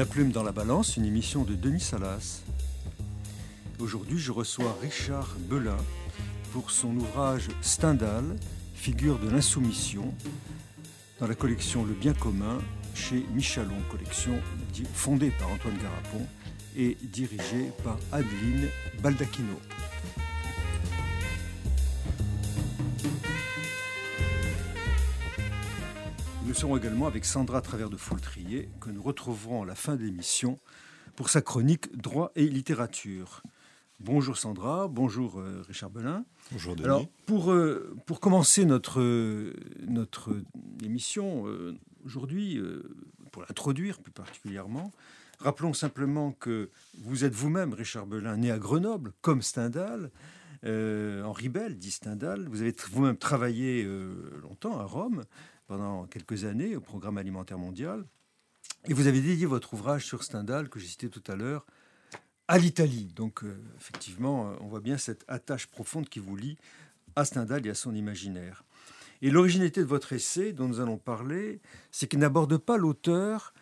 La plume dans la balance, une émission de Denis Salas. Aujourd'hui, je reçois Richard Belin pour son ouvrage Stendhal, figure de l'insoumission, dans la collection Le Bien commun chez Michalon, collection fondée par Antoine Garapon et dirigée par Adeline Baldacchino. Nous serons également avec Sandra Travers de Foultrier, que nous retrouverons à la fin de l'émission pour sa chronique Droit et littérature. Bonjour Sandra, bonjour euh, Richard Belin. Bonjour Denis. Alors, pour, euh, pour commencer notre, notre émission euh, aujourd'hui, pour l'introduire plus particulièrement, rappelons simplement que vous êtes vous-même, Richard Belin, né à Grenoble, comme Stendhal. Henri Bell dit Stendhal. Vous avez vous-même travaillé longtemps à Rome pendant quelques années au Programme alimentaire mondial. Et vous avez dédié votre ouvrage sur Stendhal, que j'ai cité tout à l'heure, à l'Italie. Donc, euh, effectivement, euh, on voit bien cette attache profonde qui vous lie à Stendhal et à son imaginaire. Et l'originalité de votre essai, dont nous allons parler, c'est qu'il n'aborde pas l'auteur,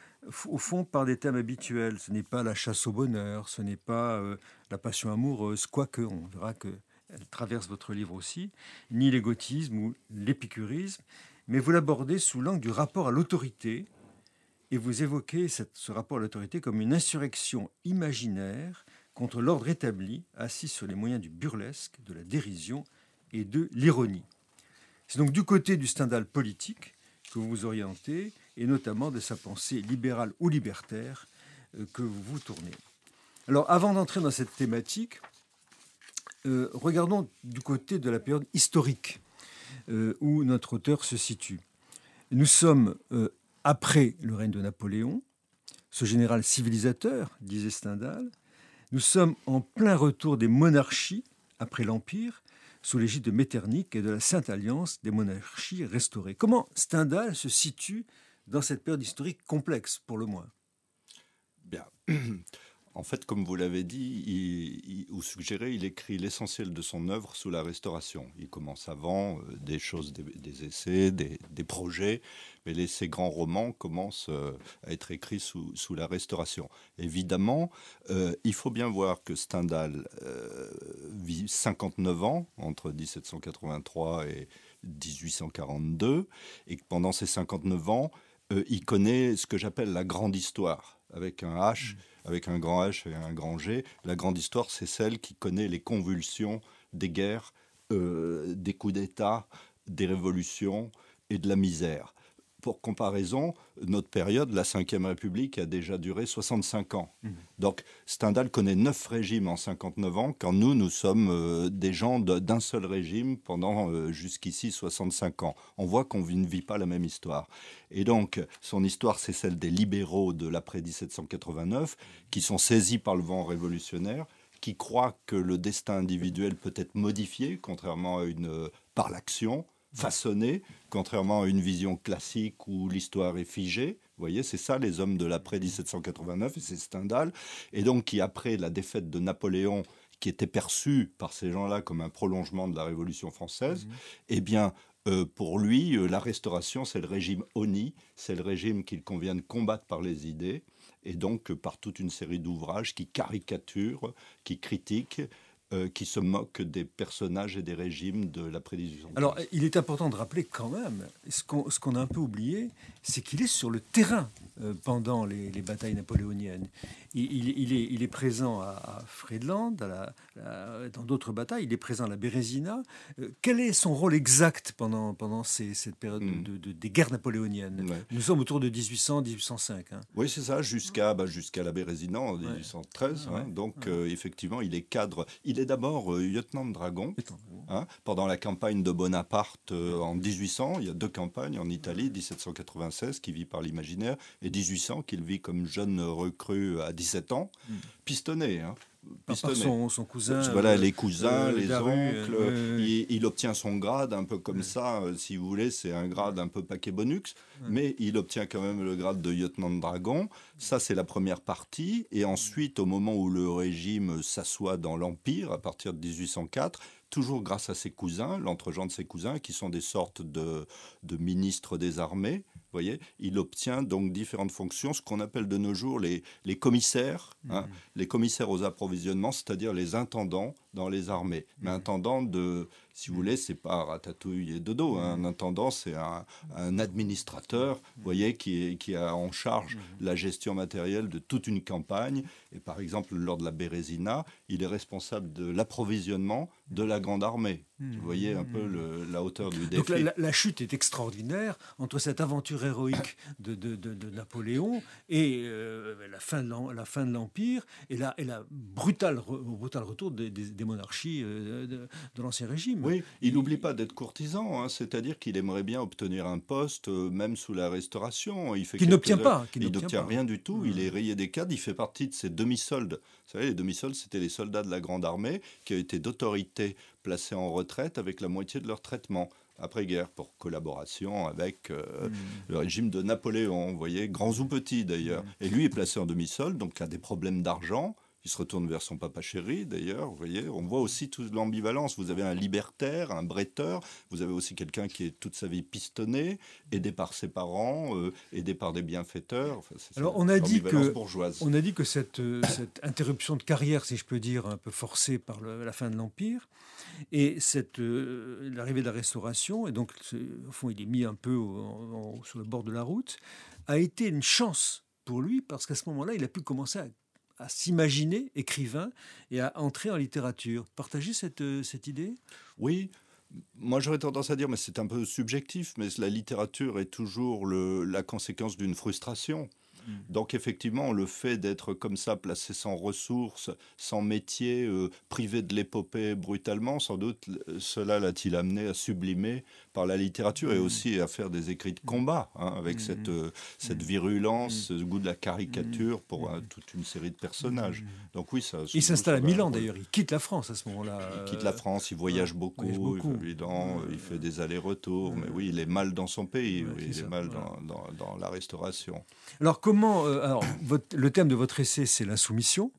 au fond, par des thèmes habituels. Ce n'est pas la chasse au bonheur, ce n'est pas euh, la passion amoureuse, quoique on verra qu'elle traverse votre livre aussi, ni l'égotisme ou l'épicurisme, mais vous l'abordez sous l'angle du rapport à l'autorité, et vous évoquez ce rapport à l'autorité comme une insurrection imaginaire contre l'ordre établi, assis sur les moyens du burlesque, de la dérision et de l'ironie. C'est donc du côté du Stendhal politique que vous vous orientez, et notamment de sa pensée libérale ou libertaire euh, que vous vous tournez. Alors avant d'entrer dans cette thématique, euh, regardons du côté de la période historique euh, où notre auteur se situe. Nous sommes euh, après le règne de Napoléon, ce général civilisateur, disait Stendhal. Nous sommes en plein retour des monarchies après l'Empire, sous l'égide de Metternich et de la Sainte Alliance des monarchies restaurées. Comment Stendhal se situe dans cette période historique complexe, pour le moins? Bien. En fait, comme vous l'avez dit, ou suggéré, il écrit l'essentiel de son œuvre sous la Restauration. Il commence avant euh, des choses, des, essais, des, projets, mais les, ses grands romans commencent euh, à être écrits sous, la Restauration. Évidemment, euh, il faut bien voir que Stendhal vit 59 ans entre 1783 et 1842, et que pendant ces 59 ans, il connaît ce que j'appelle la grande histoire, avec un H. Mmh avec un grand H et un grand G. La grande histoire, c'est celle qui connaît les convulsions des guerres, euh, des coups d'État, des révolutions et de la misère pour comparaison, notre période, la Ve République, a déjà duré 65 ans. Mmh. Donc Stendhal connaît neuf régimes en 59 ans, quand nous, nous sommes euh, des gens d'un seul régime pendant euh, jusqu'ici 65 ans. On voit qu'on ne vit pas la même histoire. Et donc, son histoire, c'est celle des libéraux de l'après-1789, qui sont saisis par le vent révolutionnaire, qui croient que le destin individuel peut être modifié, contrairement à une, euh, par l'action façonné, contrairement à une vision classique où l'histoire est figée. Vous voyez, c'est ça les hommes de l'après 1789, et c'est Stendhal. Et donc, qui, après la défaite de Napoléon, qui était perçu par ces gens-là comme un prolongement de la Révolution française, mhm. eh bien, euh, pour lui, euh, la restauration, c'est le régime Oni, c'est le régime qu'il convient de combattre par les idées, et donc par toute une série d'ouvrages qui caricaturent, qui critiquent, euh, qui se moque des personnages et des régimes de la prédiction. Alors, il est important de rappeler quand même, ce qu'on a un peu oublié, c'est qu'il est sur le terrain euh, pendant les, batailles napoléoniennes. Il, est, il, est, présent à, Friedland, dans d'autres batailles, il est présent à la Bérésina. Euh, quel est son rôle exact pendant, pendant cette période hmm. de, des guerres napoléoniennes? Nous sommes autour de 1800-1805. Hein. Oui, c'est ça, jusqu'à bah, jusqu'à la Bérésina en 1813. Hein. donc, effectivement, il est cadre. Il est d'abord lieutenant de dragon hein, pendant la campagne de Bonaparte en 1800. Il y a deux campagnes en Italie, 1796, qui vit par l'imaginaire, et 1800 qu'il vit comme jeune recrue à 17 ans, hmm. pistonné. Hein, pistonné. Son, son, cousin. Voilà, les cousins, euh, les oncles. il, obtient son grade un peu comme ça, euh, si vous voulez, c'est un grade un peu paquet bonux, mais il obtient quand même le grade de lieutenant de dragon. Ça, c'est la première partie. Et ensuite, au moment où le régime s'assoit dans l'Empire, à partir de 1804, toujours grâce à ses cousins, l'entregent de ses cousins, qui sont des sortes de, de ministres des armées, voyez, il obtient donc différentes fonctions, ce qu'on appelle de nos jours les, les commissaires, hein, mmh. les commissaires aux approvisionnements, c'est-à-dire les intendants dans les armées. Mais mmh. intendant de, si vous voulez, c'est pas ratatouille et dodo. Hein. Un intendant, c'est un, administrateur, vous voyez, qui, est, qui a en charge la gestion matérielle de toute une campagne. Et par exemple, lors de la Bérésina, il est responsable de l'approvisionnement de la grande armée. Vous voyez un peu la hauteur du défi. Donc la, chute est extraordinaire entre cette aventure héroïque de, de, Napoléon et euh, la fin de l'Empire et la, et la brutale, brutal retour des, des monarchies euh, de, l'Ancien Régime. Oui, il n'oublie pas d'être courtisan, hein, c'est-à-dire qu'il aimerait bien obtenir un poste, euh, même sous la Restauration. Il fait n'obtient pas. il n'obtient rien du tout. Il est rayé des cadres. Il fait partie de ces demi-soldes. Vous savez, les demi-soldes, c'était les soldats de la Grande Armée qui été d'autorité placés en retraite avec la moitié de leur traitement après-guerre pour collaboration avec euh, mmh. le régime de Napoléon, vous voyez, grands ou petits d'ailleurs. Mmh. Et lui est placé en demi-solde, donc a des problèmes d'argent. Il se retourne vers son papa chéri, d'ailleurs. Vous voyez, on voit aussi toute l'ambivalence. Vous avez un libertaire, un bretteur. Vous avez aussi quelqu'un qui est toute sa vie pistonné, aidé par ses parents, euh, aidé par des bienfaiteurs. Alors, on a dit que on a dit que cette, euh, cette interruption de carrière, si je peux dire, un peu forcée par la fin de l'empire, et cette euh, l'arrivée de la Restauration, et donc au fond, il est mis un peu sur le bord de la route, a été une chance pour lui parce qu'à ce moment-là, il a pu commencer à à s'imaginer écrivain et à entrer en littérature. Partagez cette, euh, cette idée? Oui. Moi, j'aurais tendance à dire, mais c'est un peu subjectif, mais la littérature est toujours le, la conséquence d'une frustration. Mm. Donc effectivement, le fait d'être comme ça, placé sans ressources, sans métier, euh, privé de l'épopée brutalement, sans doute cela l'a-t-il amené à sublimer par la littérature et mm. aussi à faire des écrits de combat, hein, avec mm. cette, euh, cette virulence, ce goût de la caricature pour euh, toute une série de personnages. Donc oui, ça... Il s'installe à Milan d'ailleurs, il quitte la France à ce moment-là. Il quitte la France, il voyage beaucoup, évidemment, il fait des allers-retours, mais oui, il est mal dans son pays, il est mal dans, dans, dans la restauration. Alors comment euh, alors, le thème de votre essai, c'est l'insoumission.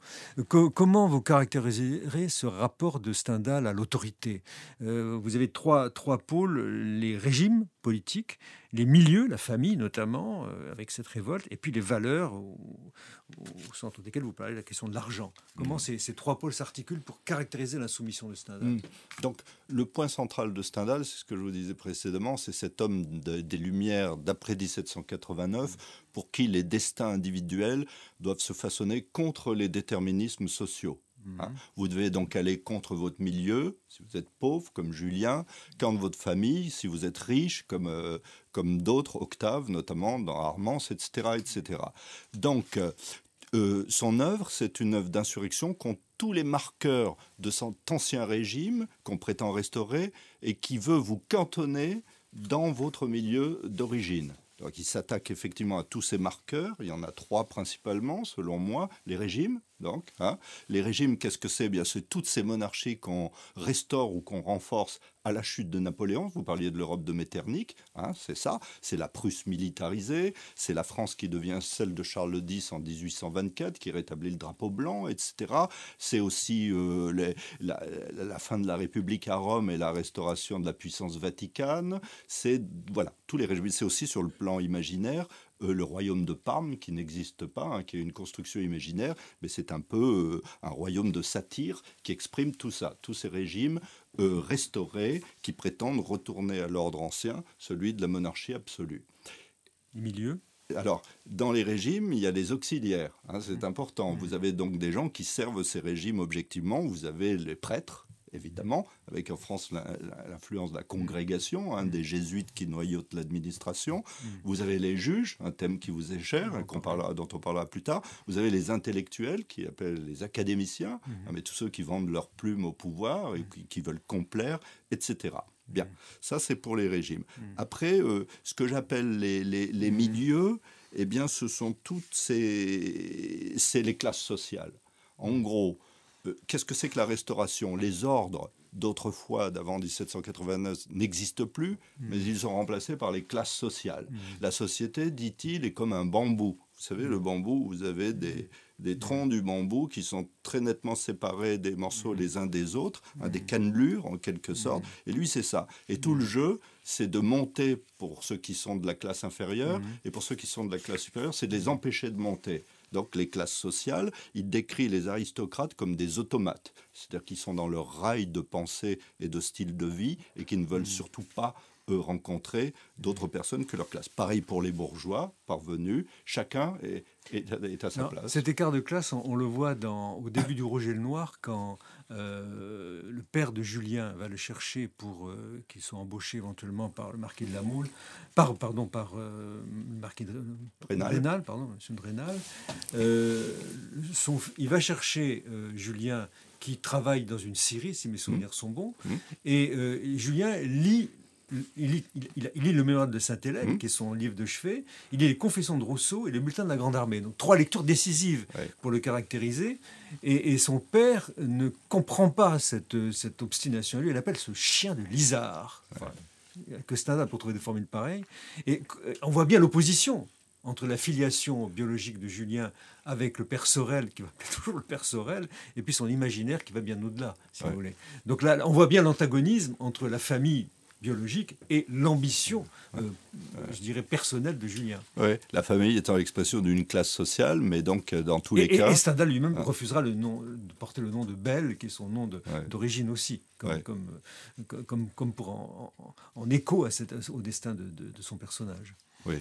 comment vous caractériserez ce rapport de Stendhal à l'autorité? Euh, Vous avez trois, trois pôles les régimes politiques, les milieux, la famille notamment, euh, avec cette révolte, et puis les valeurs, au, centre desquelles vous parlez la question de l'argent. Comment mmh. ces, trois pôles s'articulent pour caractériser l'insoumission de Stendhal? Mmh. Donc, le point central de Stendhal, c'est ce que je vous disais précédemment, c'est cet homme des Lumières d'après 1789, pour qui les destins individuels doivent se façonner contre les déterminismes sociaux. Hein. Mhm. Vous devez donc aller contre votre milieu, si vous êtes pauvre, comme Julien, contre votre famille, si vous êtes riche, comme, euh, comme d'autres, Octave notamment, dans Armance, etc. etc. Donc, euh, euh, son œuvre, c'est une œuvre d'insurrection contre tous les marqueurs de cet ancien régime qu'on prétend restaurer et qui veut vous cantonner dans votre milieu d'origine. Donc il s'attaque effectivement à tous ces marqueurs. Il y en a trois principalement, selon moi. Les régimes, donc. Hein. Les régimes, qu'est-ce que c'est? Bien, c'est toutes ces monarchies qu'on restaure ou qu'on renforce à la chute de Napoléon. Vous parliez de l'Europe de Metternich, hein, c'est ça. C'est la Prusse militarisée, c'est la France qui devient celle de Charles X en 1824, qui rétablit le drapeau blanc, etc. C'est aussi euh, la, fin de la République à Rome et la restauration de la puissance vaticane. C'est voilà tous les régimes. C'est aussi sur le plan imaginaire euh, le royaume de Parme, qui n'existe pas, hein, qui est une construction imaginaire, mais c'est un peu euh, un royaume de satire qui exprime tout ça, tous ces régimes euh, restaurés qui prétendent retourner à l'ordre ancien, celui de la monarchie absolue. Milieu? Alors, dans les régimes, il y a des auxiliaires, hein, c'est important. Vous avez donc des gens qui servent ces régimes objectivement. Vous avez les prêtres, évidemment, avec en France l'influence de la congrégation, hein, des jésuites qui noyautent l'administration. Mm. Vous avez les juges, un thème qui vous est cher, dont on parlera plus tard. Vous avez les intellectuels, qui appellent les académiciens, mm. hein, mais tous ceux qui vendent leurs plumes au pouvoir et qui, veulent complaire, etc. Bien, mm. ça c'est pour les régimes. Après, euh, ce que j'appelle les, les, milieux, eh bien, ce sont toutes ces... c'est les classes sociales. En gros, euh, qu'est-ce que c'est que la restauration? Les ordres d'autrefois, d'avant 1789, n'existent plus, mais ils sont remplacés par les classes sociales. Hmm. La société, dit-il, est comme un bambou. Vous savez, le bambou, vous avez des, des troncs du bambou qui sont très nettement séparés des morceaux les uns des autres, hein, des cannelures en quelque sorte. Et lui, c'est ça. Et tout le jeu, c'est de monter pour ceux qui sont de la classe inférieure, et pour ceux qui sont de la classe supérieure, c'est de les empêcher de monter donc les classes sociales, il décrit les aristocrates comme des automates, c'est-à-dire qu'ils sont dans leur rail de pensée et de style de vie et qui ne veulent surtout pas rencontrer d'autres personnes que leur classe. Pareil pour les bourgeois parvenus, chacun est, est, à sa place. Cet écart de classe, on, le voit dans, au début du Roger le Noir, quand euh, le père de Julien va le chercher pour euh, qu'il soit embauché éventuellement par le marquis de la Moule, par, pardon, par euh, le marquis de Rénal, pardon, monsieur de Rénal. Son, il va chercher Julien qui travaille dans une scierie, si mes souvenirs mmh. sont bons, mmh. et Julien lit il lit, le Mémoire de Saint-Hélène, mmh. qui est son livre de chevet, il lit les Confessions de Rousseau et le Bulletin de la Grande Armée. Donc trois lectures décisives pour le caractériser. Et, son père ne comprend pas cette, cette obstination. Lui, il appelle ce chien de Lizard. que Stendhal pour trouver des formules pareilles. Et euh, on voit bien l'opposition entre la filiation biologique de Julien avec le père Sorel, qui va toujours le père Sorel, et puis son imaginaire qui va bien au-delà, si vous voulez. Donc là, on voit bien l'antagonisme entre la famille biologique et l'ambition, euh, je dirais, personnelle de Julien. Oui, la famille étant l'expression d'une classe sociale, mais donc euh, dans tous les cas... Et Stendhal lui-même ah. refusera le nom, de porter le nom de Belle, qui est son nom d'origine aussi, comme, comme, comme, pour en, écho à au destin de, de son personnage. Oui.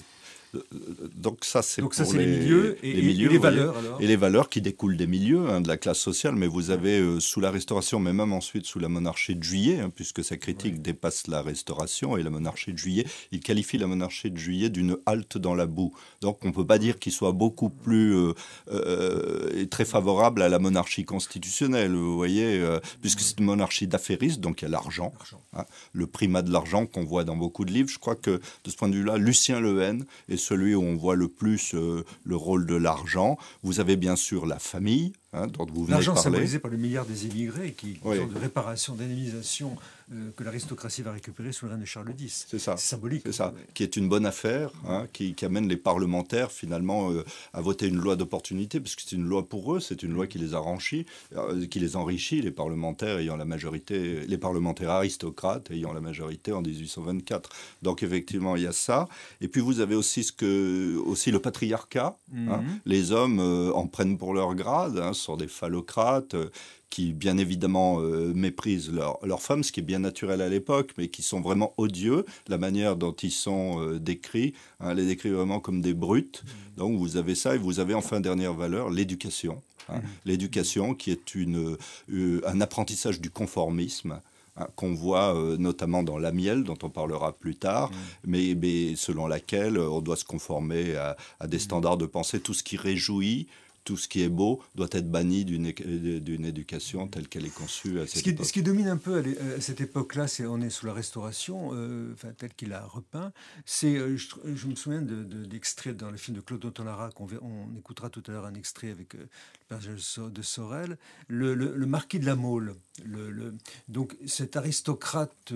Donc ça, c'est pour les, milieux et les, valeurs. Et les valeurs qui découlent des milieux, hein, de la classe sociale. Mais vous avez euh, sous la Restauration, mais même ensuite sous la monarchie de Juillet, hein, puisque sa critique dépasse la Restauration et la monarchie de Juillet, il qualifie la monarchie de Juillet d'une halte dans la boue. Donc on ne peut pas dire qu'il soit beaucoup plus euh, euh, très favorable à la monarchie constitutionnelle, vous voyez, puisque c'est une monarchie d'affairistes, donc il y a l'argent, hein, le primat de l'argent qu'on voit dans beaucoup de livres. Je crois que de ce point de vue-là, Lucien Lehen est celui où on voit le plus euh, le rôle de l'argent. Vous avez bien sûr la famille, Hein, L'argent symbolisé par le milliard des émigrés, qui oui. de réparation, d'indemnisation euh, que l'aristocratie va récupérer sous le règne de Charles X. C'est ça. C'est symbolique. C'est ça. Qui est une bonne affaire, hein, qui, amène les parlementaires finalement euh, à voter une loi d'opportunité, parce que c'est une loi pour eux, c'est une loi qui les enrichit, euh, qui les enrichit, les parlementaires ayant la majorité, les parlementaires aristocrates ayant la majorité en 1824. Donc effectivement, il y a ça. Et puis vous avez aussi ce que, aussi le patriarcat. Hein. Mhm. les hommes en prennent pour leur grade sont des phallocrates euh, qui, bien évidemment, euh, méprisent leurs femmes, ce qui est bien naturel à l'époque, mais qui sont vraiment odieux. La manière dont ils sont euh, décrits, hein, les décrit vraiment comme des brutes. Mmh. Donc vous avez ça, et vous avez enfin dernière valeur, l'éducation. Hein. Mmh. L'éducation qui est une, un apprentissage du conformisme hein, qu'on voit notamment dans la miel, dont on parlera plus tard, mmh. mais, selon laquelle on doit se conformer à, à des standards de pensée, tout ce qui réjouit, tout ce qui est beau doit être banni d'une éducation telle qu'elle est conçue à cette ce qui, Ce qui domine un peu à, cette époque-là, c'est on est sous la Restauration, euh, enfin, telle qu'il a repeint. C'est, euh, je, me souviens d'extraits de, dans le film de Claude Autant-Lara, qu'on on écoutera tout à l'heure un extrait avec euh, le personnage de Sorel, le, marquis de la Mole. Le, donc cet aristocrate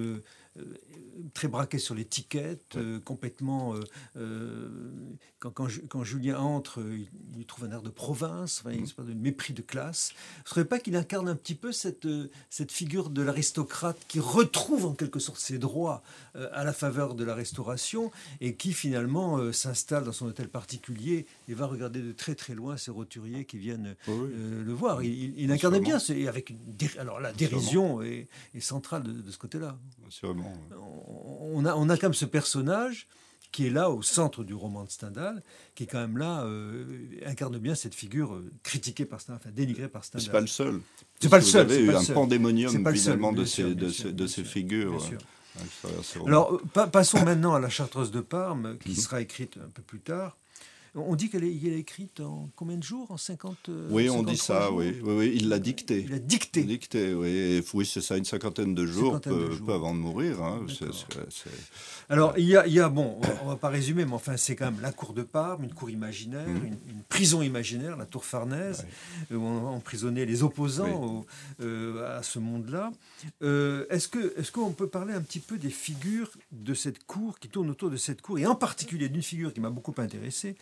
très braqué sur l'étiquette, euh, complètement. Euh, quand, quand, Julien entre, il, trouve un air de province, enfin, une mm. espèce de mépris de classe. ne serait pas qu'il incarne un petit peu cette, cette figure de l'aristocrate qui retrouve en quelque sorte ses droits à la faveur de la Restauration et qui finalement s'installe dans son hôtel particulier et va regarder de très très loin ces roturiers qui viennent le voir. Il, incarne bien, avec une, alors la dérision est, centrale de, de ce côté-là. On a, on a quand même ce personnage qui est là au centre du roman de Stendhal, qui est quand même là, euh, incarne bien cette figure euh, critiquée par Stendhal, enfin dénigrée par Stendhal. C'est pas le seul. C'est pas le seul. Vous avez eu un pandémonium finalement de, ces, de, ces, figures. Alors, passons maintenant à la Chartreuse de Parme, qui mhm. sera écrite un peu plus tard. On dit qu'elle est, écrite en combien de jours? En 50 euh, Oui, on dit ça, oui. oui. Il l'a dicté. Il l'a dicté. dicté, oui. oui, c'est ça, une cinquantaine de jours, peu, avant de mourir. Hein. Alors, il y, a, il y a, bon, on va pas résumer, mais enfin, c'est quand même la cour de Parme, une cour imaginaire, mmh. une, prison imaginaire, la tour Farnèse, où on emprisonnait les opposants euh, à ce monde-là. Euh, est-ce que, est-ce qu'on peut parler un petit peu des figures de cette cour, qui tournent autour de cette cour, et en particulier d'une figure qui m'a beaucoup intéressé,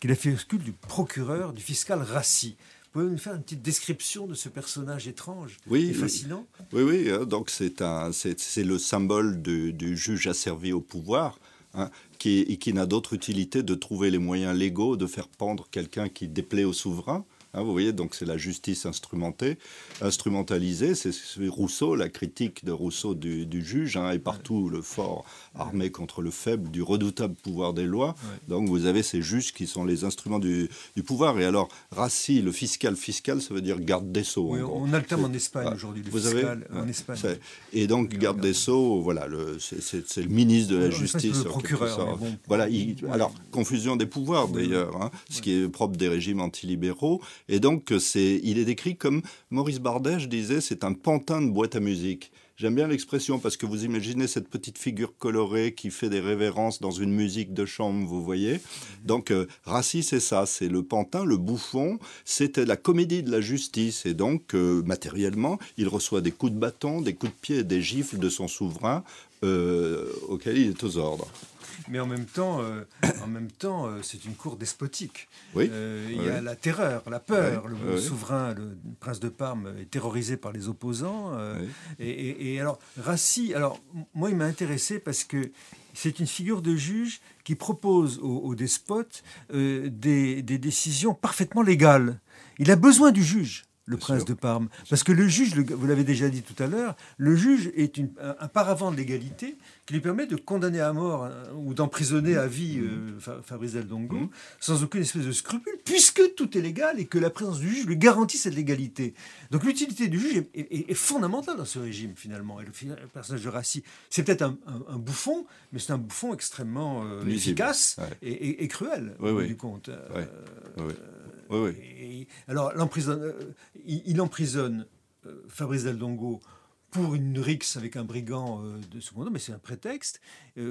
qu'il a fait le culte du procureur, du fiscal Rassi. Vous pouvez nous faire une petite description de ce personnage étrange oui, et fascinant Oui, oui. Hein, donc c'est un, c'est le symbole du, du, juge asservi au pouvoir. Hein, qui, qui n'a d'autre utilité de trouver les moyens légaux de faire pendre quelqu'un qui déplaît au souverain Hein, vous voyez, donc c'est la justice instrumentée, instrumentalisée. C'est Rousseau, la critique de Rousseau du, juge, hein, et partout le fort armé contre le faible, du redoutable pouvoir des lois. Donc vous avez ces juges qui sont les instruments du, pouvoir. Et alors, Rassi, le fiscal fiscal, ça veut dire garde des sceaux. Oui, on a le terme en Espagne aujourd'hui, le vous fiscal avez, en Espagne. Et donc, garde des sceaux, voilà, c'est le ministre de la Justice. Le procureur. voilà, alors, confusion des pouvoirs d'ailleurs, hein, ce qui est propre des régimes antilibéraux. Et donc, c'est, il est décrit comme, Maurice Bardèche disait, c'est un pantin de boîte à musique. J'aime bien l'expression parce que vous imaginez cette petite figure colorée qui fait des révérences dans une musique de chambre, vous voyez. Donc, euh, Rassi, c'est ça, c'est le pantin, le bouffon, c'était la comédie de la justice. Et donc, euh, matériellement, il reçoit des coups de bâton, des coups de pied et des gifles de son souverain euh, auquel il est aux ordres mais en même temps, euh, en même temps, euh, c'est une cour despotique. Oui. Euh, il y a la terreur, la peur. le souverain, le prince de Parme, est terrorisé par les opposants. Et, alors, Rassi, alors moi, il m'a intéressé parce que c'est une figure de juge qui propose aux, despotes des, des décisions parfaitement légales. Il a besoin du juge le prince de Parme. Parce que le juge, vous l'avez déjà dit tout à l'heure, le juge est un paravent de l'égalité qui lui permet de condamner à mort euh, ou d'emprisonner à vie mmh. euh, Fabrice Del Dongo mmh. sans aucune espèce de scrupule, puisque tout est légal et que la présence du juge lui garantit cette légalité. Donc l'utilité du juge est, fondamentale dans ce régime, finalement. Et le, personnage de Rassi, c'est peut-être un, bouffon, mais c'est un bouffon extrêmement euh, efficace et, cruel, au du compte. Oui, alors, euh, il, emprisonne Fabrice Del Dongo pour une rixe avec un brigand euh, de seconde, mais c'est un prétexte.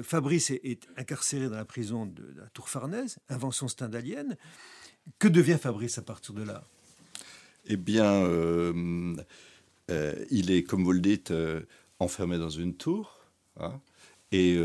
Fabrice est, incarcéré dans la prison de, la Tour Farnèse, invention stendhalienne. Que devient Fabrice à partir de là? Eh bien, il est, comme vous le dites, enfermé dans une tour. Hein, et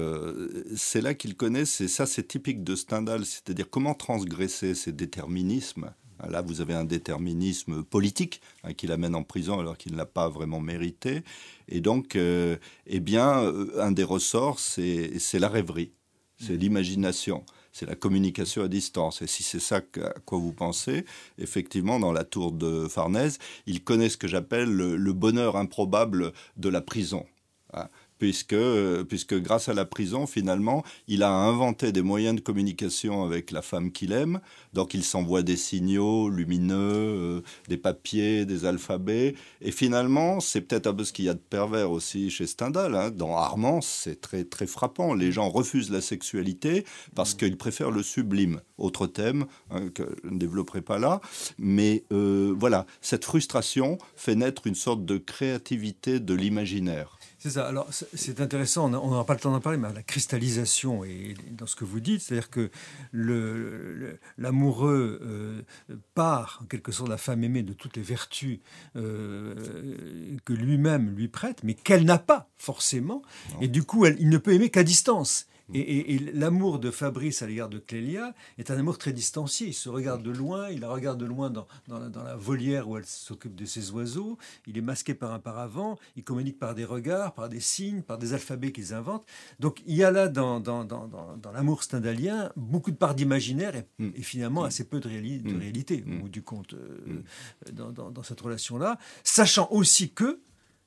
c'est là qu'il connaît, c'est ça, c'est typique de Stendhal, c'est-à-dire comment transgresser ces déterminismes Là, vous avez un déterminisme politique hein, qui l'amène en prison alors qu'il ne l'a pas vraiment mérité. Et donc, euh, eh bien, euh, un des ressorts, c'est la rêverie, c'est l'imagination c'est la communication à distance. Et si c'est ça à quoi vous pensez, effectivement, dans la tour de Farnèse, il connaît ce que j'appelle le, bonheur improbable de la prison. Puisque, puisque grâce à la prison, finalement, il a inventé des moyens de communication avec la femme qu'il aime. Donc il s'envoie des signaux lumineux, euh, des papiers, des alphabets. Et finalement, c'est peut-être un peu ce qu'il y a de pervers aussi chez Stendhal. Hein. Dans Armand, c'est très, très frappant. Les gens refusent la sexualité parce qu'ils préfèrent le sublime. Autre thème hein, que je ne développerai pas là. Mais euh, voilà, cette frustration fait naître une sorte de créativité de l'imaginaire. C'est ça. Alors, c'est intéressant, on n'aura pas le temps d'en parler, mais la cristallisation et dans ce que vous dites, c'est-à-dire que l'amoureux euh, part, en quelque sorte, la femme aimée de toutes les vertus euh, que lui-même lui prête, mais qu'elle n'a pas forcément. Et du coup, il ne peut aimer qu'à distance. Et, l'amour de Fabrice à l'égard de Clélia est un amour très distancié. Il se regarde de loin, il la regarde de loin dans, la, volière où elle s'occupe de ses oiseaux. Il est masqué par un paravent, il communique par des regards, par des signes, par des alphabets qu'ils inventent. Donc il y a là dans, dans, l'amour stendhalien beaucoup de parts d'imaginaire et, mm. finalement mm. assez peu de, mm. réalité, bout du compte, euh, dans, cette relation-là. Sachant aussi que,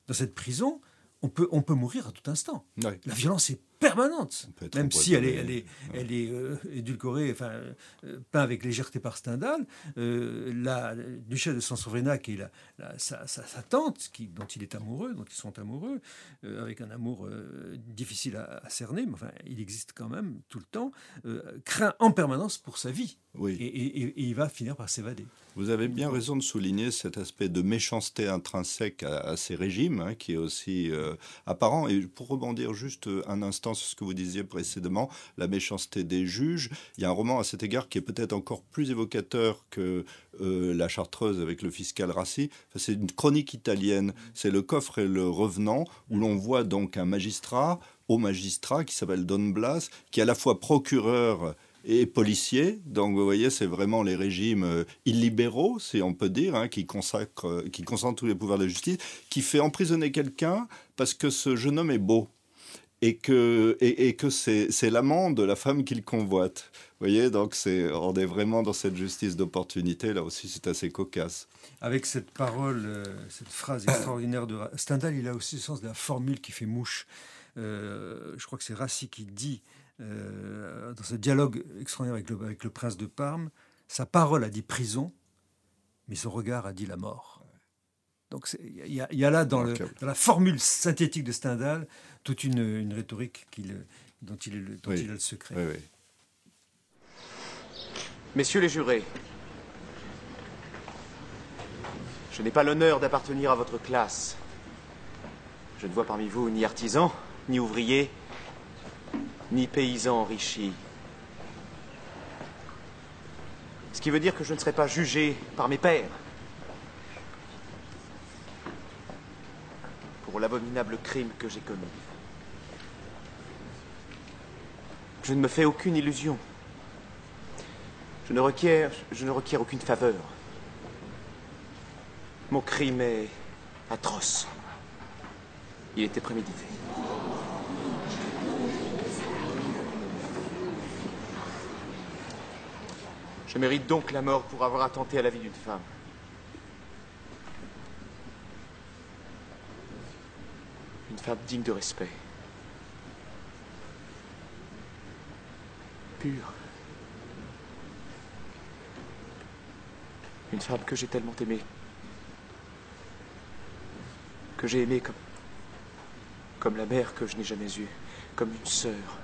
dans cette prison, on peut, on peut mourir à tout instant. La violence est permanente, même si elle est, elle est, elle est euh, édulcorée, enfin, euh, peint avec légèreté par Stendhal. Euh, la duchesse de Sansovena, qui est la, sa, tante, qui, dont il est amoureux, dont ils sont amoureux, avec un amour difficile à, cerner, mais enfin, il existe quand même tout le temps, craint en permanence pour sa vie. Oui. Et, il va finir par s'évader. Vous avez bien raison de souligner cet aspect de méchanceté intrinsèque à, ces régimes, hein, qui est aussi apparent. Et pour rebondir juste un instant sur ce que vous disiez précédemment, la méchanceté des juges. Il y a un roman à cet égard qui est peut-être encore plus évocateur que euh, La Chartreuse avec le fiscal Rassi. c'est une chronique italienne. C'est Le coffre et le revenant, où l'on voit donc un magistrat, au magistrat, qui s'appelle Don Blas, qui est à la fois procureur et policiers. Donc vous voyez, c'est vraiment les régimes euh, illibéraux, si on peut dire, hein, qui consacrent, euh, qui concentrent tous les pouvoirs de justice, qui fait emprisonner quelqu'un parce que ce jeune homme est beau et que, et, que c'est, l'amant de la femme qu'il convoite. Vous voyez, donc on est vraiment dans cette justice d'opportunité, là aussi c'est assez cocasse. Avec cette parole, euh, cette phrase extraordinaire de Stendhal, il a aussi le sens de la formule qui fait mouche. je crois que c'est Rassi qui dit dans ce dialogue extraordinaire avec le, avec le, prince de Parme, sa parole a dit prison, mais son regard a dit la mort. Donc il y, y, a là dans, le, dans, la formule synthétique de Stendhal toute une, une rhétorique dont, il, est le, dont il a le secret. Oui, Messieurs les jurés, je n'ai pas l'honneur d'appartenir à votre classe. Je ne vois parmi vous ni artisan, ni ouvrier, ni paysan enrichi. Ce qui veut dire que je ne serai pas jugé par mes pères pour l'abominable crime que j'ai commis. Je ne me fais aucune illusion. Je ne requiers, je ne requiers aucune faveur. Mon crime est atroce. Il était prémédité. Je mérite donc la mort pour avoir attenté à la vie d'une femme. Une femme digne de respect. Pure. Une femme que j'ai tellement aimée. Que j'ai aimée comme. comme la mère que je n'ai jamais eue. Comme une sœur.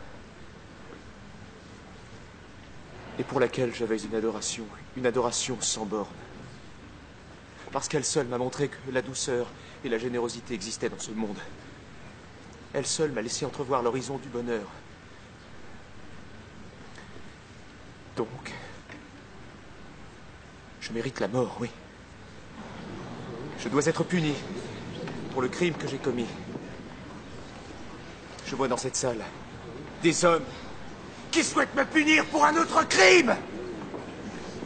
Et pour laquelle j'avais une adoration, une adoration sans borne. Parce qu'elle seule m'a montré que la douceur et la générosité existaient dans ce monde. Elle seule m'a laissé entrevoir l'horizon du bonheur. Donc, je mérite la mort, oui. Je dois être puni pour le crime que j'ai commis. Je vois dans cette salle des hommes qui souhaitent me punir pour un autre crime?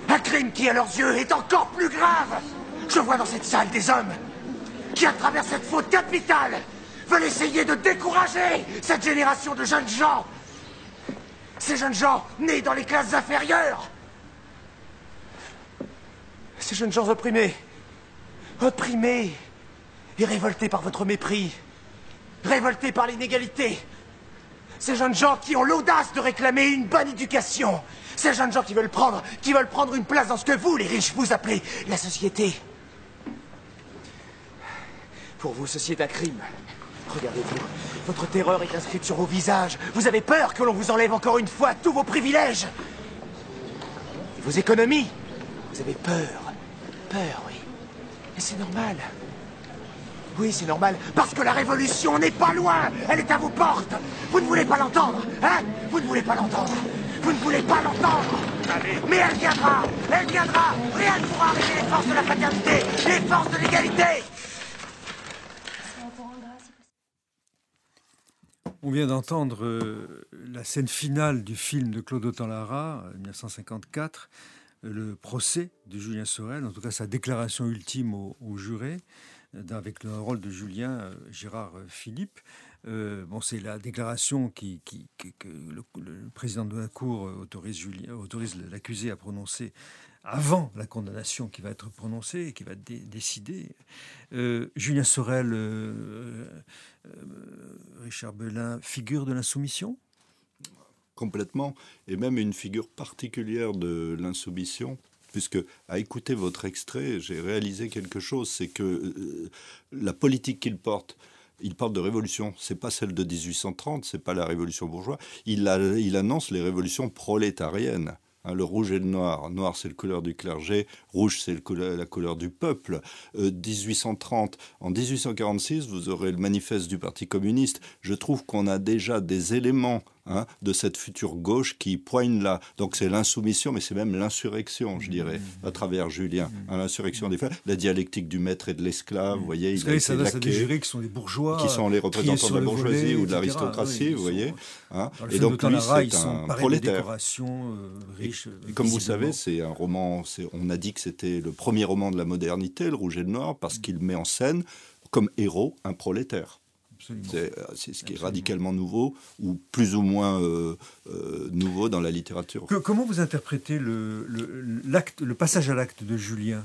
Un crime qui, à leurs yeux, est encore plus grave. Je vois dans cette salle des hommes qui, à travers cette faute capitale, veulent essayer de décourager cette génération de jeunes gens. Ces jeunes gens nés dans les classes inférieures. Ces jeunes gens opprimés. Opprimés et révoltés par votre mépris. Révoltés par l'inégalité. Ces jeunes gens qui ont l'audace de réclamer une bonne éducation. Ces jeunes gens qui veulent prendre, qui veulent prendre une place dans ce que vous, les riches, vous appelez la société. Pour vous, ceci est un crime. Regardez-vous, votre terreur est inscrite sur vos visages. Vous avez peur que l'on vous enlève encore une fois tous vos privilèges. Et vos économies. Vous avez peur. Peur, oui. Et c'est normal. Oui, c'est normal, parce que la révolution n'est pas loin, elle est à vos portes. Vous ne voulez pas l'entendre, hein? Vous ne voulez pas l'entendre. Vous ne voulez pas l'entendre. Mais elle viendra, elle viendra. Rien ne pourra arrêter les forces de la fraternité, les forces de l'égalité. On vient d'entendre euh, la scène finale du film de Claude Autant-Lara, 1954, euh, le procès de Julien Sorel, en tout cas sa déclaration ultime au, au juré avec le rôle de Julien euh, Gérard euh, Philippe. Euh, c'est la déclaration que le, président de la Cour autorise, l'accusé à prononcer avant la condamnation qui va être prononcée et qui va être décidée. Julien Sorel, Richard Belin, figure de l'insoumission? Complètement, et même une figure particulière de l'insoumission, puisque à écouter votre extrait, j'ai réalisé quelque chose, c'est que euh, la politique qu'il porte, il parle de révolution, c'est pas celle de 1830, c'est pas la révolution bourgeoise. Il, annonce les révolutions prolétariennes. Hein, le rouge et le noir. Noir, c'est la couleur du clergé. Rouge, c'est la couleur du peuple. 1830. Euh, en 1846, vous aurez le manifeste du Parti communiste. Je trouve qu'on a déjà des éléments hein, de cette future gauche qui poigne là. Donc c'est l'insoumission, mais c'est même l'insurrection, je dirais, à travers Julien. Hein, l'insurrection des femmes, la dialectique du maître et de l'esclave, vous voyez. il ça va qui sont les bourgeois. Qui sont les représentants de la bourgeoisie ou de l'aristocratie, vous voyez. Hein. Et donc lui, c'est un prolétaire. Euh, et, comme vous savez, c'est un roman, on a dit que c'était le premier roman de la modernité, Le Rouge et le Noir, parce qu'il met en scène comme héros un prolétaire. Euh, c'est ce qui est radicalement nouveau, ou plus ou moins euh, euh, nouveau dans la littérature. comment vous interprétez le, le passage à l'acte de Julien?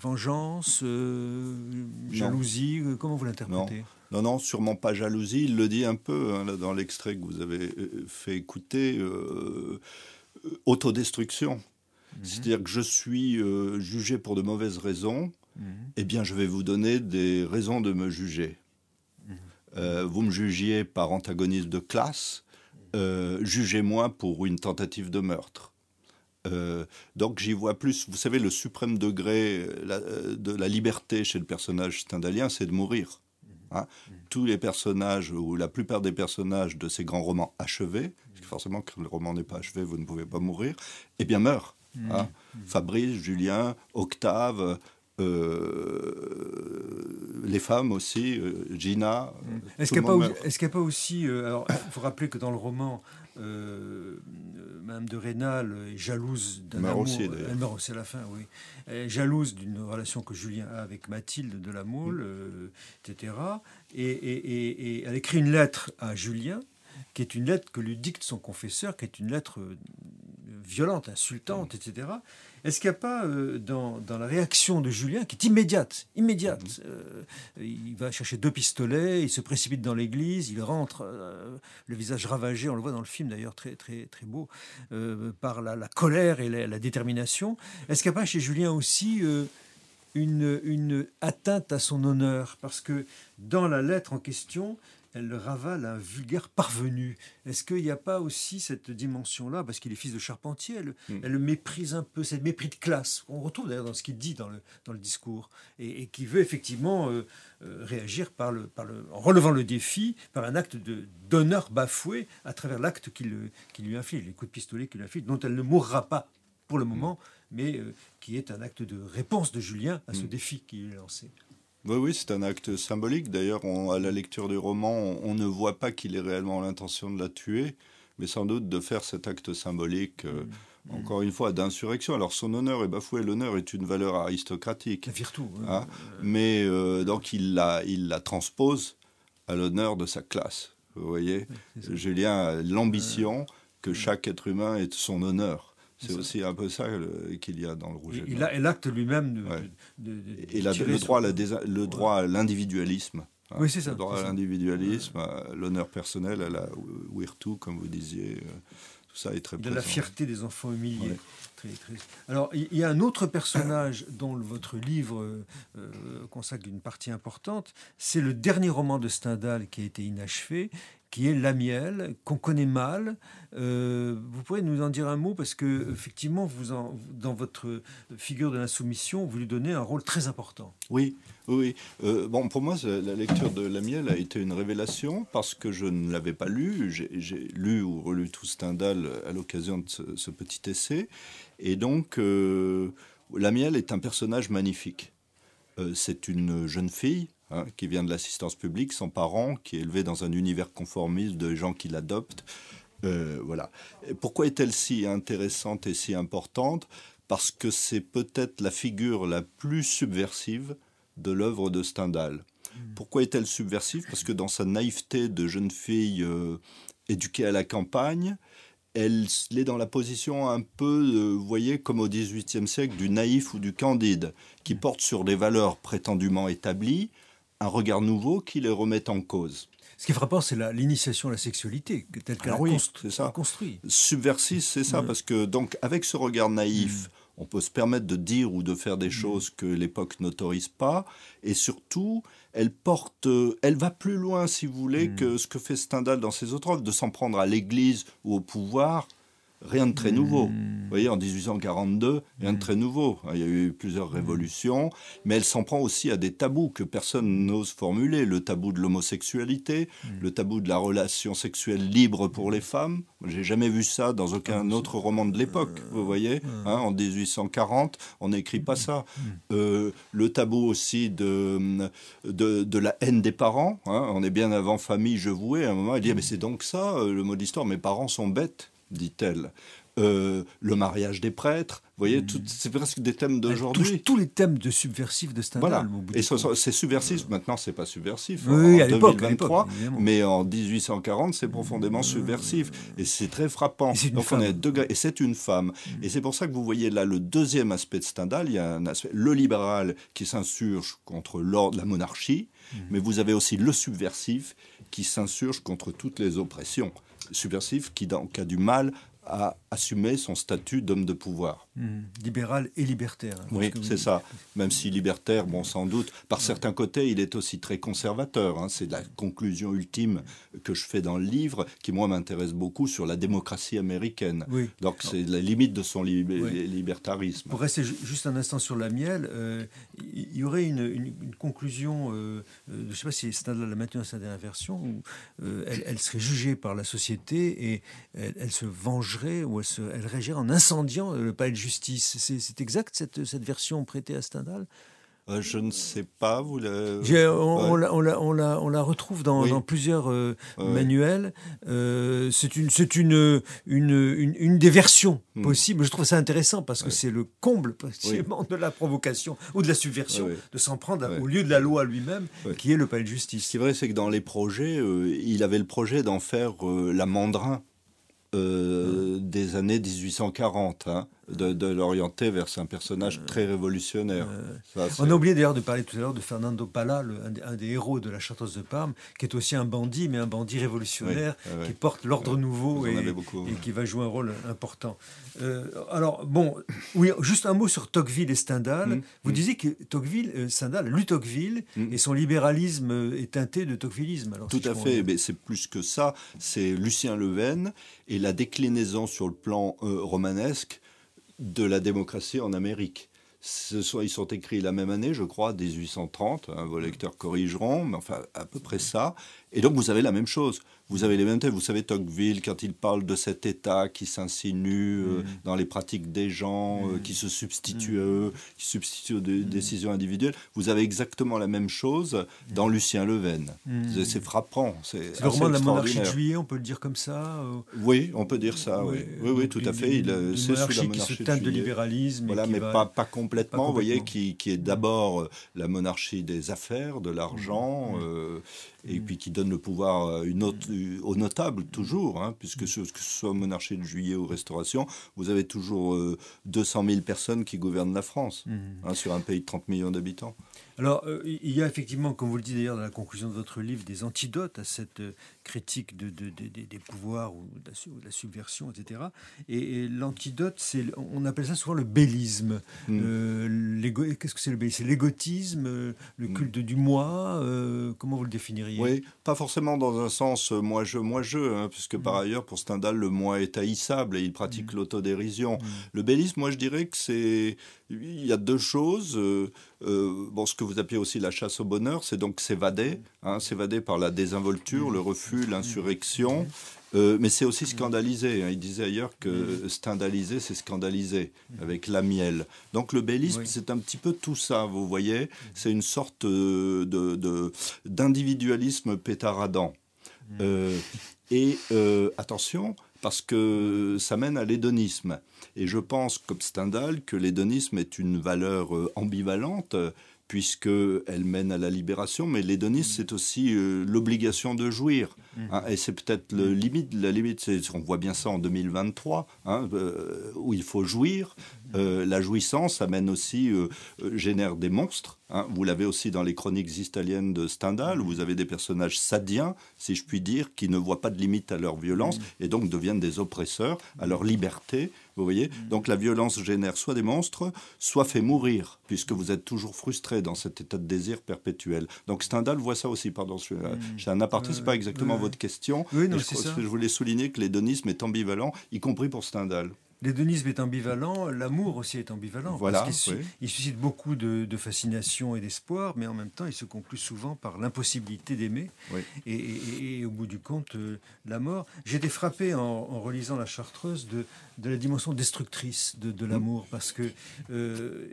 Vengeance Jalousie Comment vous l'interprétez? Non. non. sûrement pas jalousie. Il le dit un peu hein, dans l'extrait que vous avez fait écouter. autodestruction. Mhm. C'est-à-dire que je suis jugé pour de mauvaises raisons, mhm. eh bien je vais vous donner des raisons de me juger. Euh, vous me jugiez par antagonisme de classe, euh, jugez-moi pour une tentative de meurtre. Euh, donc j'y vois plus, vous savez, le suprême degré de la liberté chez le personnage stendhalien, c'est de mourir. Hein. Tous les personnages, ou la plupart des personnages de ces grands romans achevés, parce que forcément quand le roman n'est pas achevé, vous ne pouvez pas mourir, eh bien meurent. Hein. Fabrice, Julien, Octave, euh, les femmes aussi, euh, Gina. Mm. Est-ce qu'il n'y a, pas aussi. Euh, alors, il faut rappeler que dans le roman, Madame de Rênal est jalouse d'un amour. Aussi, elle meurt aussi à la fin, oui. Elle est jalouse d'une relation que Julien a avec Mathilde de la Mole, etc. Et, et, elle écrit une lettre à Julien, qui est une lettre que lui dicte son confesseur, qui est une lettre violente, insultante, etc. Est-ce qu'il n'y a pas euh, dans, la réaction de Julien, qui est immédiate, immédiate, euh, il va chercher deux pistolets, il se précipite dans l'église, il rentre, euh, le visage ravagé, on le voit dans le film d'ailleurs très très très beau, par la, colère et la, détermination. Est-ce qu'il n'y a pas chez Julien aussi une, une atteinte à son honneur? Parce que dans la lettre en question, elle le ravale un vulgaire parvenu. Est-ce qu'il n'y a pas aussi cette dimension-là, parce qu'il est fils de charpentier, elle, hmm. méprise un peu, cette mépris de classe, qu'on retrouve d'ailleurs dans ce qu'il dit dans le, dans le discours, et, qui veut effectivement euh, euh, réagir par le, par le, en relevant le défi, par un acte d'honneur bafoué à travers l'acte qu'il lui inflige, les coups de pistolet qu'il lui inflige, dont elle ne mourra pas pour le hmm. moment, mais euh, qui est un acte de réponse de Julien à ce hmm. défi qui lui est lancé. Oui, oui, c'est un acte symbolique. D'ailleurs, à la lecture du roman, on, ne voit pas qu'il ait réellement l'intention de la tuer, mais sans doute de faire cet acte symbolique, euh, mm. encore une fois, d'insurrection. Alors, son honneur est bafoué. L'honneur est une valeur aristocratique. La virtu. Hein. mais euh, donc, il la, il la transpose à l'honneur de sa classe. Vous voyez Julien a l'ambition que chaque être humain ait son honneur. C'est aussi un peu ça qu'il y a dans le rouge. Et, et l'acte lui-même de, Et le droit, à le droit à l'individualisme. Hein. oui, c'est ça. Le droit à l'individualisme, l'honneur personnel, à la virtu, comme vous disiez. Euh, tout ça est très De la fierté des enfants humiliés. Très, très... Alors, il y a un autre personnage dont votre livre euh, consacre une partie importante. C'est le dernier roman de Stendhal qui a été inachevé qui est Lamiel, qu'on connaît mal. Euh, vous pourrez nous en dire un mot parce que effectivement, vous dans votre figure de l'insoumission, vous lui donnez un rôle très important. Oui, oui. Euh, bon, pour moi, la lecture de Lamiel a été une révélation parce que je ne l'avais pas lu. J'ai lu ou relu tout Stendhal à l'occasion de ce, petit essai, et donc euh, Lamiel est un personnage magnifique. Euh, c'est une jeune fille Hein, qui vient de l'assistance publique, son parent, qui est élevé dans un univers conformiste de gens qui l'adoptent. Euh, voilà. pourquoi est-elle si intéressante et si importante? Parce que c'est peut-être la figure la plus subversive de l'œuvre de Stendhal. Hmm. Pourquoi est-elle subversive? Parce que dans sa naïveté de jeune fille euh, éduquée à la campagne, elle est dans la position un peu, euh, vous voyez, comme au XVIIIe siècle, du naïf ou du candide, qui hmm. porte sur des valeurs prétendument établies, un regard nouveau qui les remet en cause. Ce qui est frappant, c'est l'initiation à la sexualité, telle qu'elle a construit. Subversif, c'est ça, parce que donc avec ce regard naïf, mm. on peut se permettre de dire ou de faire des mm. choses que l'époque n'autorise pas, et surtout, elle porte, elle va plus loin, si vous voulez, mm. que ce que fait Stendhal dans ses autres œuvres, de s'en prendre à l'Église ou au pouvoir rien de très nouveau. Vous voyez, en 1842, rien de très nouveau. Il y a eu plusieurs révolutions, mais elle s'en prend aussi à des tabous que personne n'ose formuler. Le tabou de l'homosexualité, le tabou de la relation sexuelle libre pour les femmes. J'ai jamais vu ça dans aucun autre roman de l'époque, vous voyez. Hein, en 1840, on n'écrit pas ça. Euh, le tabou aussi de, de, la haine des parents. Hein. On est bien avant famille, je vouais. À un moment, elle dit, mais c'est donc ça, euh, le mot d'histoire, mes parents sont bêtes dit-elle. Euh, le mariage des prêtres. Vous voyez, hmm. c'est presque des thèmes d'aujourd'hui. Tous les thèmes de subversifs de Stendhal. Voilà. Et c'est subversif. Euh. Maintenant, c'est pas subversif. Oui, en, à 2023, mais en 1840, c'est profondément subversif. Et c'est très frappant. Et Donc on est deux Et c'est une femme. Hmm. Et c'est pour ça que vous voyez là le deuxième aspect de Stendhal. Il y a un aspect, le libéral qui s'insurge contre la monarchie, hmm. mais vous avez aussi le subversif qui s'insurge contre toutes les oppressions subversif qui, qui a du mal à assumer son statut d'homme de pouvoir. Hmm. libéral et libertaire. Hein, oui, c'est ça. Même si libertaire, bon, sans doute, par certains côtés, il est aussi très conservateur. Hein. C'est la conclusion ultime que je fais dans le livre, qui, moi, m'intéresse beaucoup sur la démocratie américaine. Oui. Donc, c'est la limite de son libertarisme. Pour rester juste un instant sur la miel, euh, il y aurait une, conclusion, euh, euh, je ne sais pas si c'est la maintenue dans sa dernière version, où elle, serait jugée par la société et elle, se vengerait ou elle, se, elle réagirait en incendiant le palais de justice. C'est exact cette, cette version prêtée à Stendhal? Euh, je ne sais pas. Vous on, on, la, retrouve dans, plusieurs euh, manuels. Euh, c'est une, une, une, une, des versions hmm. possibles. Je trouve ça intéressant parce que c'est le comble de la provocation ou de la subversion de s'en prendre au lieu de la loi lui-même, qui est le palais de justice. Ce qui est vrai, c'est que dans les projets, il avait le projet d'en faire la mandrin hmm. des années 1840. Hein de, l'orienter vers un personnage très révolutionnaire. On a oublié d'ailleurs de parler tout à l'heure de Fernando Pala, un, des, héros de la Chartreuse de Parme, qui est aussi un bandit, mais un bandit révolutionnaire, qui porte l'ordre nouveau et, qui va jouer un rôle important. Euh, alors, bon, oui, juste un mot sur Tocqueville et Stendhal. Hum, Vous hum. disiez que Tocqueville, euh, Stendhal lu Tocqueville hum. et son libéralisme euh, est teinté de Tocquevillisme. Alors, tout à fait, mais c'est plus que ça. C'est Lucien Leven et la déclinaison sur le plan romanesque de la démocratie en Amérique. Ce sont, ils sont écrits la même année, je crois, 1830. Hein, vos lecteurs corrigeront, mais enfin, à peu près ça. Et donc, vous avez la même chose vous avez les mêmes thèmes. Vous savez, Tocqueville, quand il parle de cet État qui s'insinue euh, mm. dans les pratiques des gens, euh, mm. qui se substitue mm. à eux, qui substitue aux décisions individuelles, vous avez exactement la même chose dans Lucien Leven. C'est frappant. C'est le roman de la monarchie de juillet, on peut le dire comme ça euh Oui, on peut dire ça, oui. Oui, oui, tout à fait. Il, c'est sous la monarchie qui se teinte de, libéralisme. Voilà, mais pas, pas, complètement, vous voyez, qui, qui est d'abord la monarchie des affaires, de l'argent, et puis qui donne le pouvoir une autre, aux notables, toujours, hein, puisque ce, que ce soit monarchie de juillet ou restauration, vous avez toujours 200 euh, 000 personnes qui gouvernent la France, mmh. hein, sur un pays de 30 millions d'habitants. Alors, euh, il y a effectivement, comme vous le dites d'ailleurs dans la conclusion de votre livre, des antidotes à cette euh, critique de, des pouvoirs ou de, la, subversion, etc. Et, l'antidote, c'est, on appelle ça souvent le bellisme. Mm. Euh, qu'est-ce que c'est le bellisme? C'est l'égotisme, le mm. culte du moi. comment vous le définiriez? Oui, pas forcément dans un sens moi-je, moi-je, hein, puisque par mm. ailleurs, pour Stendhal, le moi est haïssable et il pratique l'autodérision. Le bellisme, moi, je dirais que c'est il y a deux choses. Euh, euh, bon, ce que vous appelez aussi la chasse au bonheur, c'est donc s'évader, hein, s'évader par la désinvolture, le refus, l'insurrection. Euh, mais c'est aussi scandaliser. Hein. Il disait ailleurs que scandaliser, c'est scandaliser avec la miel. Donc le bellisme, c'est un petit peu tout ça, vous voyez. C'est une sorte de, d'individualisme pétaradant. et attention, parce que ça mène à l'hédonisme. Et je pense, comme Stendhal, que l'hédonisme est une valeur euh, ambivalente, puisqu'elle mène à la libération, mais l'hédonisme, c'est aussi euh, l'obligation de jouir. Mmh. Hein, et c'est peut-être le limite, la limite, on voit bien ça en 2023, hein, euh, où il faut jouir. la jouissance amène aussi, génère des monstres. Hein. Vous l'avez aussi dans les chroniques italiennes de Stendhal, où vous avez des personnages sadiens, si je puis dire, qui ne voient pas de limite à leur violence, et donc deviennent des oppresseurs, à leur liberté, Vous voyez Mm. Donc la violence génère soit des monstres, soit fait mourir, puisque vous êtes toujours frustré dans cet état de désir perpétuel. Donc Stendhal voit ça aussi, pardon, je, je fais un aparté, c'est pas exactement ouais. votre question. Oui, non, je, c'est ça. je voulais souligner que l'hédonisme est ambivalent, y compris pour Stendhal. L'hédonisme est ambivalent, l'amour aussi est ambivalent. Voilà, parce qu'il su- oui. il suscite beaucoup de, de fascination et d'espoir, mais en même temps, il se conclut souvent par l'impossibilité d'aimer. Oui. Et, et- et au bout du compte, euh, la mort. J'ai été frappé en, en relisant La Chartreuse de, de la dimension destructrice de, de l'amour, parce que euh,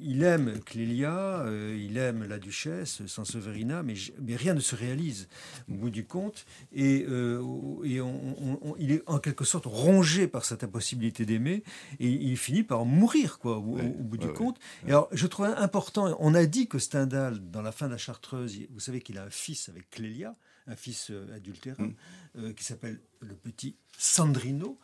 il- aime Clélia, euh, il aime la duchesse, Sanseverina, mais, mais rien ne se réalise au bout du compte. Et, euh, et on- on- on- il est en quelque sorte rongé par cette impossibilité d'aimer, et il finit par mourir, quoi, au, au- Ouais, au bout du ouais, compte. Et alors, je trouve important, on a dit que Stendhal, dans la fin de la Chartreuse, vous savez qu'il a un fils avec Clélia, un fils adultérin, Mm. qui s'appelle le petit Sandrino.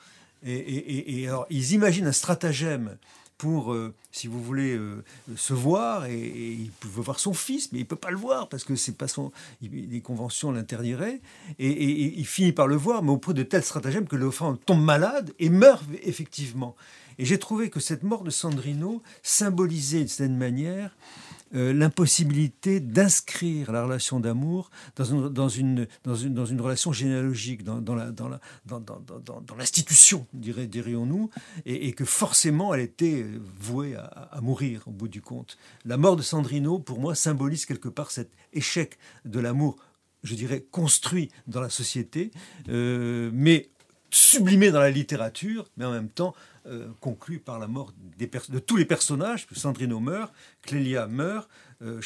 Et, alors, ils imaginent un stratagème pour, euh, si vous voulez, euh, se voir, et, il veut voir son fils, mais il peut pas le voir parce que c'est pas son, les conventions l'interdiraient. Et, il finit par le voir, mais auprès de tels stratagèmes que l'enfant tombe malade et meurt effectivement. Et j'ai trouvé que cette mort de Sandrino symbolisait d'une certaine manière euh, l'impossibilité d'inscrire la relation d'amour dans une, relation généalogique, dans, l'institution, dirions-nous, et, que forcément elle était euh, vouée à, à mourir au bout du compte. La mort de Sandrino, pour moi, symbolise quelque part cet échec de l'amour, je dirais, construit dans la société, euh, mais sublimé dans la littérature, mais en même temps euh, conclu par la mort de tous les personnages. Sandrino meurt, Clélia meurt, euh,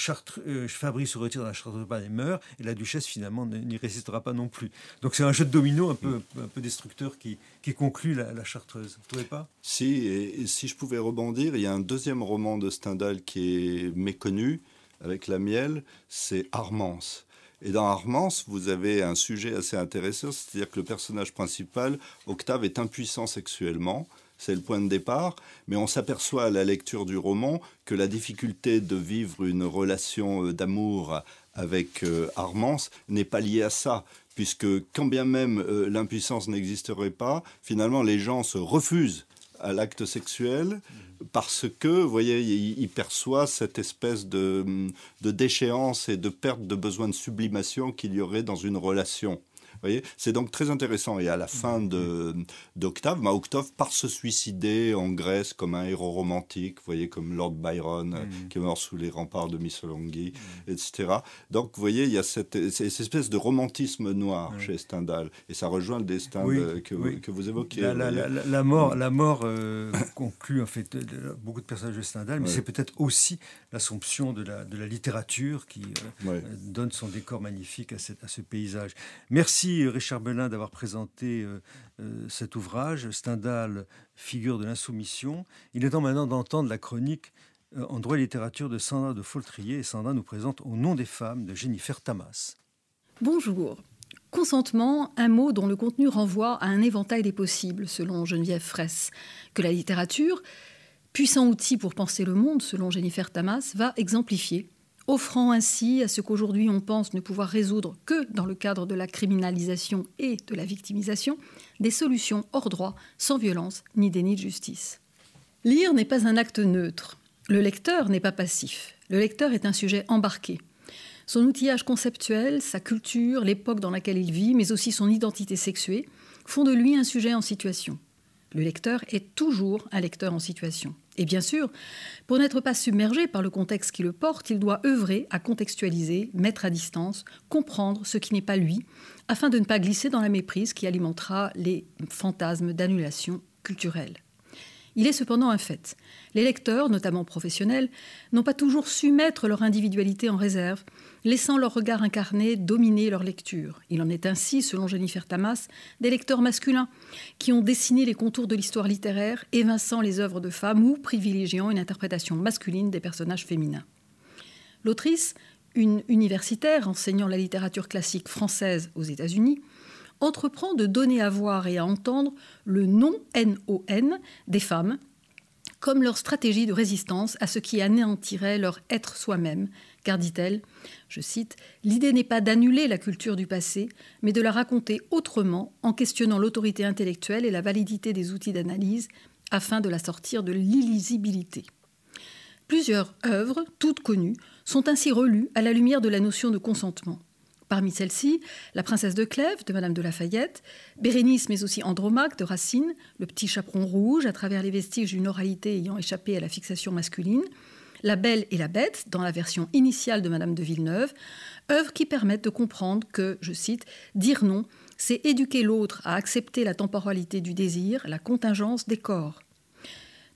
euh, Fabrice se retire dans la Chartreuse et meurt, et la duchesse finalement n'y résistera pas non plus. Donc c'est un jeu de domino un peu, destructeur qui, conclut la, la Chartreuse. Vous trouvez pas? Si, et, et si je pouvais rebondir, il y a un deuxième roman de Stendhal qui est méconnu, avec la miel, c'est Armance. Et dans Armance, vous avez un sujet assez intéressant, c'est-à-dire que le personnage principal, Octave, est impuissant sexuellement. C'est le point de départ, mais on s'aperçoit à la lecture du roman que la difficulté de vivre une relation euh, d'amour avec euh, Armance n'est pas liée à ça, puisque quand bien même euh, l'impuissance n'existerait pas, finalement les gens se refusent à l'acte sexuel parce que, vous voyez, il, il perçoit cette espèce de, de déchéance et de perte de besoin de sublimation qu'il y aurait dans une relation. Voyez, c'est donc très intéressant. Et à la fin de- d'Octave, bah, Octave part se suicider en Grèce comme un héros romantique, vous voyez, comme Lord Byron, euh, qui est mort sous les remparts de Missolonghi, etc. Donc, vous voyez, il y a cette, cette espèce de romantisme noir chez Stendhal. Et ça rejoint le destin Oui, de- que, oui. que vous évoquez. la, la- voyez. la- mort, la mort euh, conclut en fait beaucoup de personnages de Stendhal, mais Ouais. c'est peut-être aussi l'assomption de la, de la littérature qui euh, Ouais. euh, donne son décor magnifique à, cette- à ce paysage. Merci euh, Richard Belin d'avoir présenté euh, euh, cet ouvrage, Stendhal, figure de l'insoumission. Il est temps maintenant d'entendre la chronique en droit et littérature de Sandra de Foltrier. Et Sandra nous présente Au nom des femmes de Jennifer Tamas. Bonjour. Consentement, un mot dont le contenu renvoie à un éventail des possibles, selon Geneviève Fraisse, que la littérature, puissant outil pour penser le monde, selon Jennifer Tamas, va exemplifier, offrant ainsi à ce qu'aujourd'hui on pense ne pouvoir résoudre que dans le cadre de la criminalisation et de la victimisation, des solutions hors droit, sans violence ni déni de justice. Lire n'est pas un acte neutre. Le lecteur n'est pas passif. Le lecteur est un sujet embarqué. Son outillage conceptuel, sa culture, l'époque dans laquelle il vit, mais aussi son identité sexuée, font de lui un sujet en situation. Le lecteur est toujours un lecteur en situation. Et bien sûr, pour n'être pas submergé par le contexte qui le porte, il doit œuvrer à contextualiser, mettre à distance, comprendre ce qui n'est pas lui, afin de ne pas glisser dans la méprise qui alimentera les fantasmes d'annulation culturelle. Il est cependant un fait. Les lecteurs, notamment professionnels, n'ont pas toujours su mettre leur individualité en réserve, laissant leur regard incarné dominer leur lecture. Il en est ainsi, selon Jennifer Tamas, des lecteurs masculins qui ont dessiné les contours de l'histoire littéraire, évinçant les œuvres de femmes ou privilégiant une interprétation masculine des personnages féminins. L'autrice, une universitaire enseignant la littérature classique française aux États-Unis, entreprend de donner à voir et à entendre le non-NON des femmes comme leur stratégie de résistance à ce qui anéantirait leur être soi-même, car dit-elle, je cite, L'idée n'est pas d'annuler la culture du passé, mais de la raconter autrement en questionnant l'autorité intellectuelle et la validité des outils d'analyse, afin de la sortir de l'illisibilité. Plusieurs œuvres, toutes connues, sont ainsi relues à la lumière de la notion de consentement. Parmi celles-ci, La princesse de Clèves de Madame de Lafayette, Bérénice mais aussi Andromaque de Racine, Le petit chaperon rouge à travers les vestiges d'une oralité ayant échappé à la fixation masculine, La belle et la bête dans la version initiale de Madame de Villeneuve, œuvres qui permettent de comprendre que, je cite, dire non, c'est éduquer l'autre à accepter la temporalité du désir, la contingence des corps.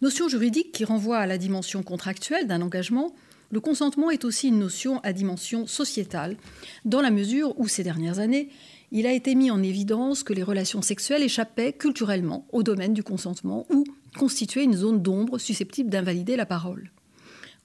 Notion juridique qui renvoie à la dimension contractuelle d'un engagement, le consentement est aussi une notion à dimension sociétale, dans la mesure où ces dernières années, il a été mis en évidence que les relations sexuelles échappaient culturellement au domaine du consentement ou constituaient une zone d'ombre susceptible d'invalider la parole.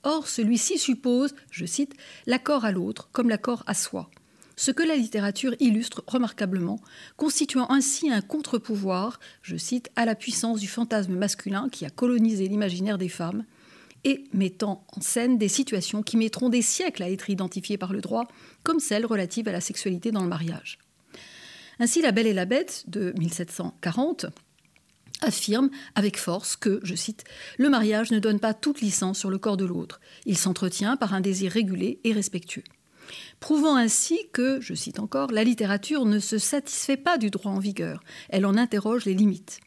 Or, celui-ci suppose, je cite, l'accord à l'autre comme l'accord à soi ce que la littérature illustre remarquablement, constituant ainsi un contre-pouvoir, je cite, à la puissance du fantasme masculin qui a colonisé l'imaginaire des femmes, et mettant en scène des situations qui mettront des siècles à être identifiées par le droit, comme celles relatives à la sexualité dans le mariage. Ainsi, La Belle et la Bête de 1740 affirme avec force que, je cite, le mariage ne donne pas toute licence sur le corps de l'autre, il s'entretient par un désir régulé et respectueux prouvant ainsi que, je cite encore, la littérature ne se satisfait pas du droit en vigueur, elle en interroge les limites.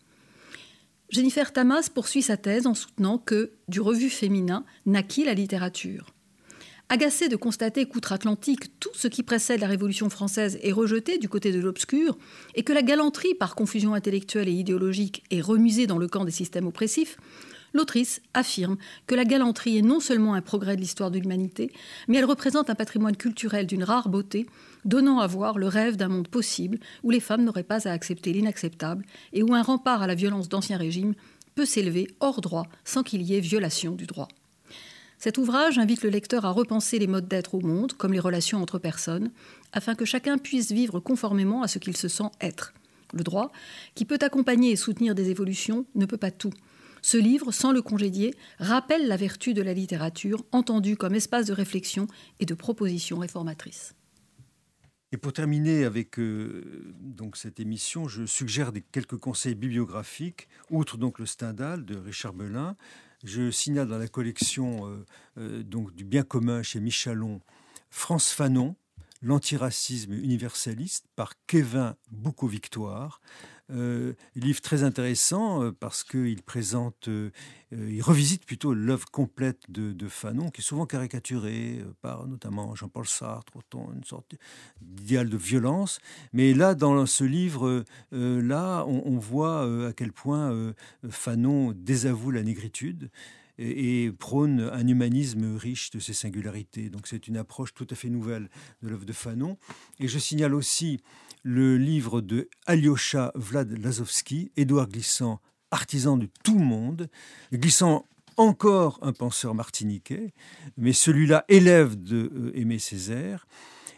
Jennifer Tamas poursuit sa thèse en soutenant que, du revue féminin, naquit la littérature. Agacé de constater qu'outre-Atlantique, tout ce qui précède la Révolution française est rejeté du côté de l'obscur, et que la galanterie, par confusion intellectuelle et idéologique, est remusée dans le camp des systèmes oppressifs, l'autrice affirme que la galanterie est non seulement un progrès de l'histoire de l'humanité, mais elle représente un patrimoine culturel d'une rare beauté, donnant à voir le rêve d'un monde possible où les femmes n'auraient pas à accepter l'inacceptable et où un rempart à la violence d'ancien régime peut s'élever hors droit sans qu'il y ait violation du droit. Cet ouvrage invite le lecteur à repenser les modes d'être au monde, comme les relations entre personnes, afin que chacun puisse vivre conformément à ce qu'il se sent être. Le droit, qui peut accompagner et soutenir des évolutions, ne peut pas tout. Ce livre, sans le congédier, rappelle la vertu de la littérature, entendue comme espace de réflexion et de proposition réformatrice. Et pour terminer avec euh, donc cette émission, je suggère quelques conseils bibliographiques, outre donc le Stendhal de Richard Belin. Je signale dans la collection euh, euh, donc du bien commun chez Michalon France Fanon, L'antiracisme universaliste par Kevin Boucault-Victoire. Euh, livre très intéressant euh, parce qu'il présente, euh, il revisite plutôt l'œuvre complète de, Fanon, qui est souvent caricaturée par notamment Jean-Paul Sartre, autant une sorte d'idéal de violence. Mais là, dans ce livre, là, on, voit à quel point Fanon désavoue la négritude et, prône un humanisme riche de ses singularités. Donc c'est une approche tout à fait nouvelle de l'œuvre de Fanon. Et je signale aussi le livre de Alyosha Vlad Lazovski, Édouard Glissant, artisan de tout monde. Glissant encore un penseur martiniquais, mais celui-là élève de euh, Aimé Césaire,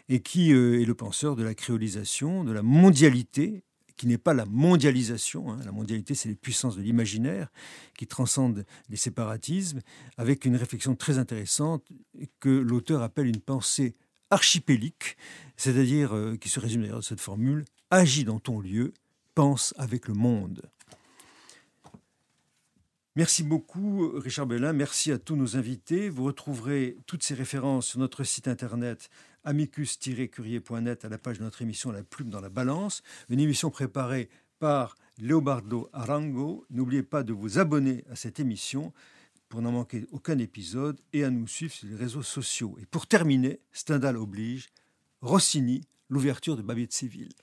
et qui euh, est le penseur de la créolisation, de la mondialité, qui n'est pas la mondialisation. Hein. La mondialité, c'est les puissances de l'imaginaire qui transcendent les séparatismes, avec une réflexion très intéressante que l'auteur appelle une pensée archipélique, c'est-à-dire euh, qui se résume d'ailleurs de cette formule agis dans ton lieu, pense avec le monde. Merci beaucoup, Richard Bellin. Merci à tous nos invités. Vous retrouverez toutes ces références sur notre site internet amicus-curier.net à la page de notre émission La plume dans la balance, une émission préparée par Leobardo Arango. N'oubliez pas de vous abonner à cette émission pour n'en manquer aucun épisode et à nous suivre sur les réseaux sociaux. Et pour terminer, Stendhal oblige, Rossini, l'ouverture de Babier de Séville.